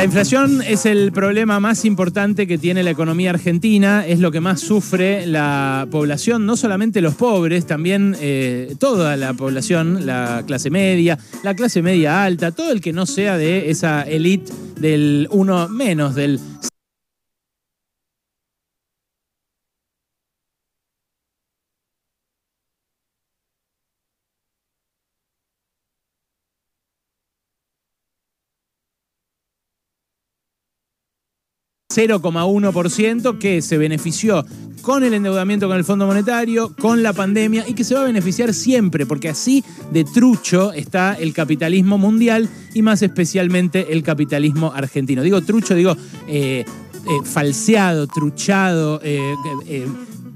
La inflación es el problema más importante que tiene la economía argentina, es lo que más sufre la población, no solamente los pobres, también eh, toda la población, la clase media, la clase media alta, todo el que no sea de esa elite del uno menos, del 0,1% que se benefició con el endeudamiento con el Fondo Monetario, con la pandemia y que se va a beneficiar siempre, porque así de trucho está el capitalismo mundial y más especialmente el capitalismo argentino. Digo trucho, digo eh, eh, falseado, truchado. Eh,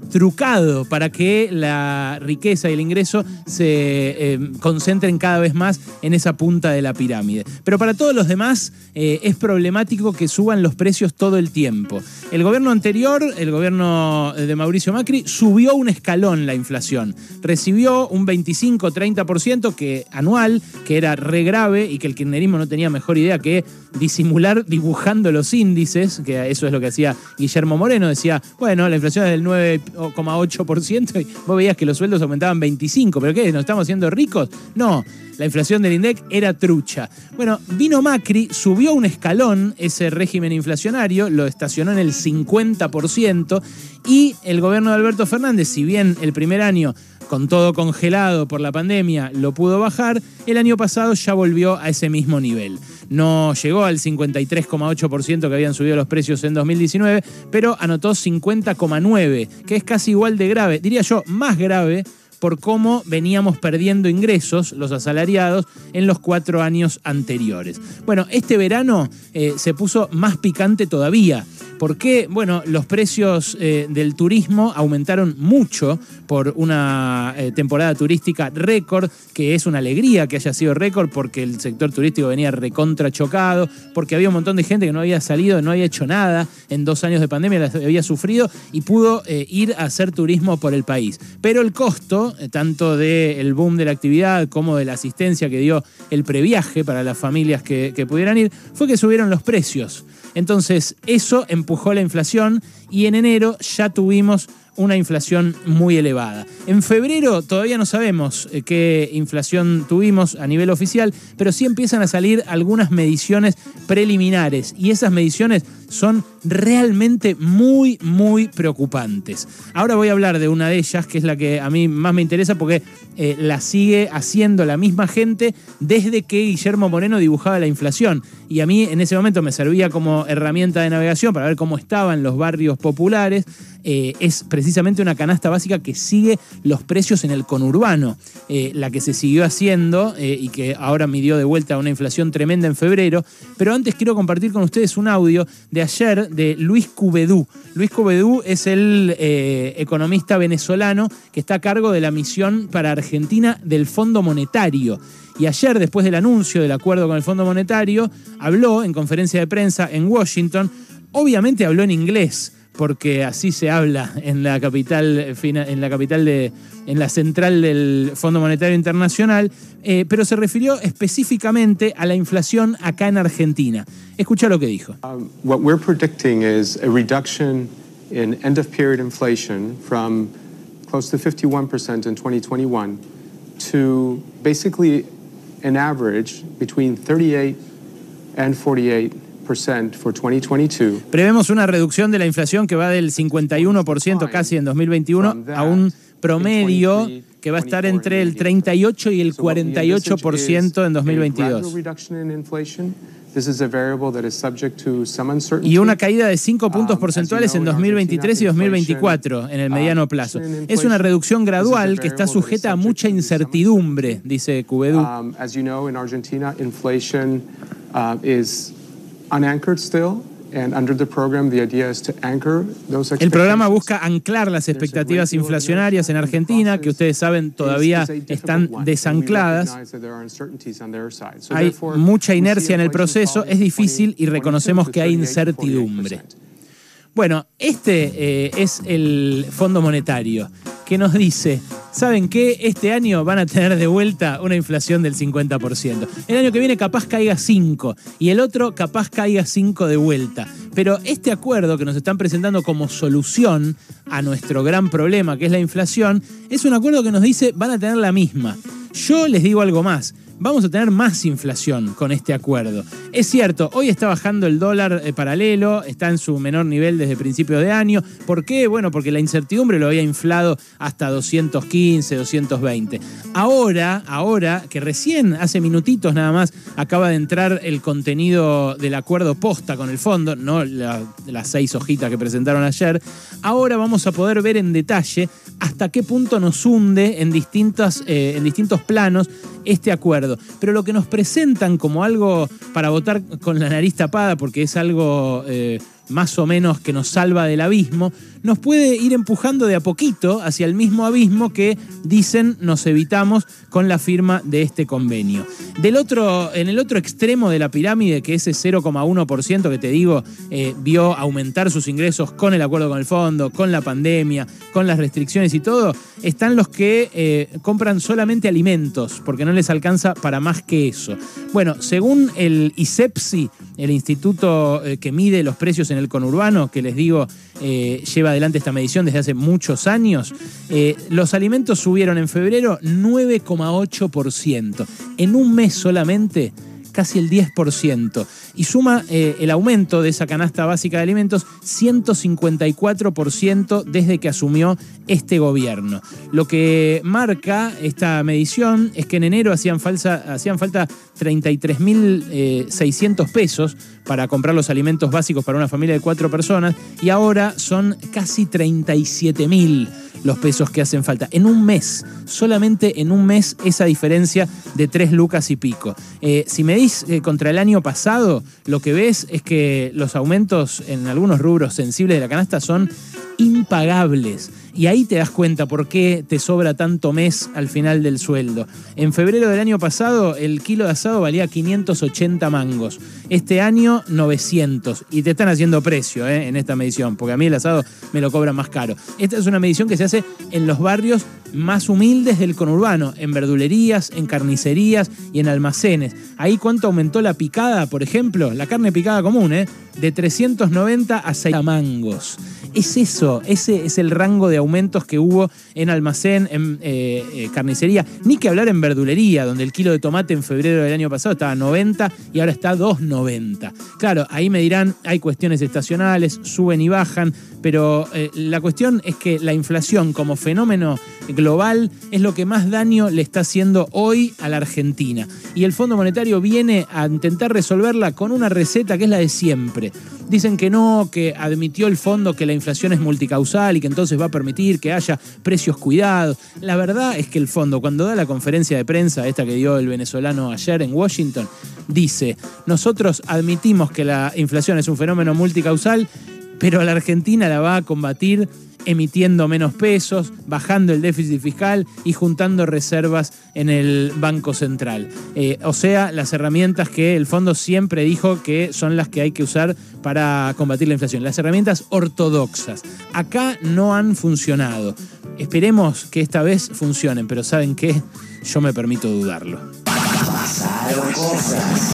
trucado para que la riqueza y el ingreso se eh, concentren cada vez más en esa punta de la pirámide. Pero para todos los demás eh, es problemático que suban los precios todo el tiempo. El gobierno anterior, el gobierno de Mauricio Macri, subió un escalón la inflación. Recibió un 25-30% que, anual, que era re grave y que el kirchnerismo no tenía mejor idea que disimular dibujando los índices, que eso es lo que hacía Guillermo Moreno, decía, bueno, la inflación es del 9 8% y vos veías que los sueldos aumentaban 25. ¿Pero qué? ¿Nos estamos haciendo ricos? No, la inflación del INDEC era trucha. Bueno, vino Macri, subió un escalón ese régimen inflacionario, lo estacionó en el 50% y el gobierno de Alberto Fernández, si bien el primer año con todo congelado por la pandemia, lo pudo bajar, el año pasado ya volvió a ese mismo nivel. No llegó al 53,8% que habían subido los precios en 2019, pero anotó 50,9%, que es casi igual de grave, diría yo, más grave por cómo veníamos perdiendo ingresos los asalariados en los cuatro años anteriores. Bueno, este verano eh, se puso más picante todavía. ¿Por qué? Bueno, los precios eh, del turismo aumentaron mucho por una eh, temporada turística récord, que es una alegría que haya sido récord porque el sector turístico venía recontra chocado, porque había un montón de gente que no había salido, no había hecho nada en dos años de pandemia, había sufrido y pudo ir a hacer turismo por el país. Pero el costo eh, tanto del boom de la actividad como de la asistencia que dio el previaje para las familias que, pudieran ir, fue que subieron los precios. Entonces, eso empujó la inflación y en enero ya tuvimos una inflación muy elevada. En febrero todavía no sabemos eh, qué inflación tuvimos a nivel oficial, pero sí empiezan a salir algunas mediciones preliminares y esas mediciones son realmente muy, muy preocupantes. Ahora voy a hablar de una de ellas, que es la que a mí más me interesa porque eh, la sigue haciendo la misma gente desde que Guillermo Moreno dibujaba la inflación. Y a mí en ese momento me servía como herramienta de navegación para ver cómo estaban los barrios populares. Eh, es precisamente una canasta básica que sigue los precios en el conurbano. Eh, la que se siguió haciendo y que ahora midió de vuelta una inflación tremenda en febrero. Pero antes quiero compartir con ustedes un audio de ayer de Luis Cubedú. Luis Cubedú es el eh, economista venezolano que está a cargo de la misión para Argentina del Fondo Monetario. Y ayer, después del anuncio del acuerdo con el Fondo Monetario, habló en conferencia de prensa en Washington. Obviamente habló en inglés, porque así se habla en la capital, en la capital de, en la central del Fondo Monetario Internacional, eh, pero se refirió específicamente a la inflación acá en Argentina. Escucha lo que dijo. Um, what we're predicting is a reduction in end of period inflation from close to 51% in 2021 to basically an average between 38 and 48 Prevemos una reducción de la inflación que va del 51% casi en 2021 a un promedio que va a estar entre el 38 y el 48% en 2022. Y una caída de 5 puntos um, porcentuales en 2023 y 2024 en el mediano um, plazo. Es una reducción gradual que está sujeta a mucha incertidumbre, dice Cubedú. Um, el programa busca anclar las expectativas inflacionarias en Argentina, que ustedes saben todavía están desancladas. Hay mucha inercia en el proceso, es difícil y reconocemos que hay incertidumbre. Bueno, este eh, es el Fondo Monetario. Que nos dice, ¿saben qué? Este año van a tener de vuelta una inflación del 50%. El año que viene capaz caiga 5 y el otro capaz caiga 5 de vuelta. Pero este acuerdo que nos están presentando como solución a nuestro gran problema, que es la inflación, es un acuerdo que nos dice van a tener la misma. Yo les digo algo más vamos a tener más inflación con este acuerdo. Es cierto, hoy está bajando el dólar eh, paralelo, está en su menor nivel desde principio de año. ¿Por qué? Bueno, porque la incertidumbre lo había inflado hasta 215, 220. Ahora, ahora, que recién hace minutitos nada más acaba de entrar el contenido del acuerdo posta con el fondo, no las seis hojitas que presentaron ayer, ahora vamos a poder ver en detalle hasta qué punto nos hunde en, distintas, eh, en distintos planos este acuerdo. Pero lo que nos presentan como algo para votar con la nariz tapada, porque es algo eh, más o menos que nos salva del abismo, nos puede ir empujando de a poquito hacia el mismo abismo que dicen nos evitamos con la firma de este convenio. Del otro, en el otro extremo de la pirámide, que ese 0,1% que te digo eh, vio aumentar sus ingresos con el acuerdo con el fondo, con la pandemia, con las restricciones y todo, están los que eh, compran solamente alimentos, porque no les alcanza para más que eso. Bueno, según el ISEPSI, el instituto eh, que mide los precios en el conurbano, que les digo lleva adelante esta medición desde hace muchos años, eh, los alimentos subieron en febrero 9,8%. En un mes solamente casi el 10%. Y suma eh, el aumento de esa canasta básica de alimentos 154% desde que asumió este gobierno. Lo que marca esta medición es que en enero hacían, hacían falta 33.600 pesos para comprar los alimentos básicos para una familia de cuatro personas y ahora son casi 37.000 los pesos que hacen falta. En un mes, solamente en un mes esa diferencia de 3 lucas y pico. Eh, si medís eh, contra el año pasado, lo que ves es que los aumentos en algunos rubros sensibles de la canasta son impagables. Y ahí te das cuenta por qué te sobra tanto mes al final del sueldo. En febrero del año pasado el kilo de asado valía 580 mangos. Este año 900. Y te están haciendo precio eh, en esta medición, porque a mí el asado me lo cobra más caro. Esta es una medición que se hace en los barrios más humildes del conurbano, en verdulerías, en carnicerías y en almacenes. Ahí cuánto aumentó la picada, por ejemplo, la carne picada común, ¿eh? De 390 a 6 mangos. Es eso, ese es el rango de aumentos que hubo en almacén, en eh, eh, carnicería, ni que hablar en verdulería, donde el kilo de tomate en febrero del año pasado estaba 90 y ahora está 2,90. Claro, ahí me dirán, hay cuestiones estacionales, suben y bajan, pero eh, la cuestión es que la inflación como fenómeno global es lo que más daño le está haciendo hoy a la Argentina. Y el Fondo Monetario viene a intentar resolverla con una receta que es la de siempre. Dicen que no, que admitió el fondo que la inflación es multicausal y que entonces va a permitir que haya precios cuidados. La verdad es que el fondo, cuando da la conferencia de prensa, esta que dio el venezolano ayer en Washington, dice, nosotros admitimos que la inflación es un fenómeno multicausal, pero la Argentina la va a combatir emitiendo menos pesos, bajando el déficit fiscal y juntando reservas en el Banco Central. Eh, o sea, las herramientas que el fondo siempre dijo que son las que hay que usar para combatir la inflación. Las herramientas ortodoxas. Acá no han funcionado. Esperemos que esta vez funcionen, pero ¿saben qué? Yo me permito dudarlo.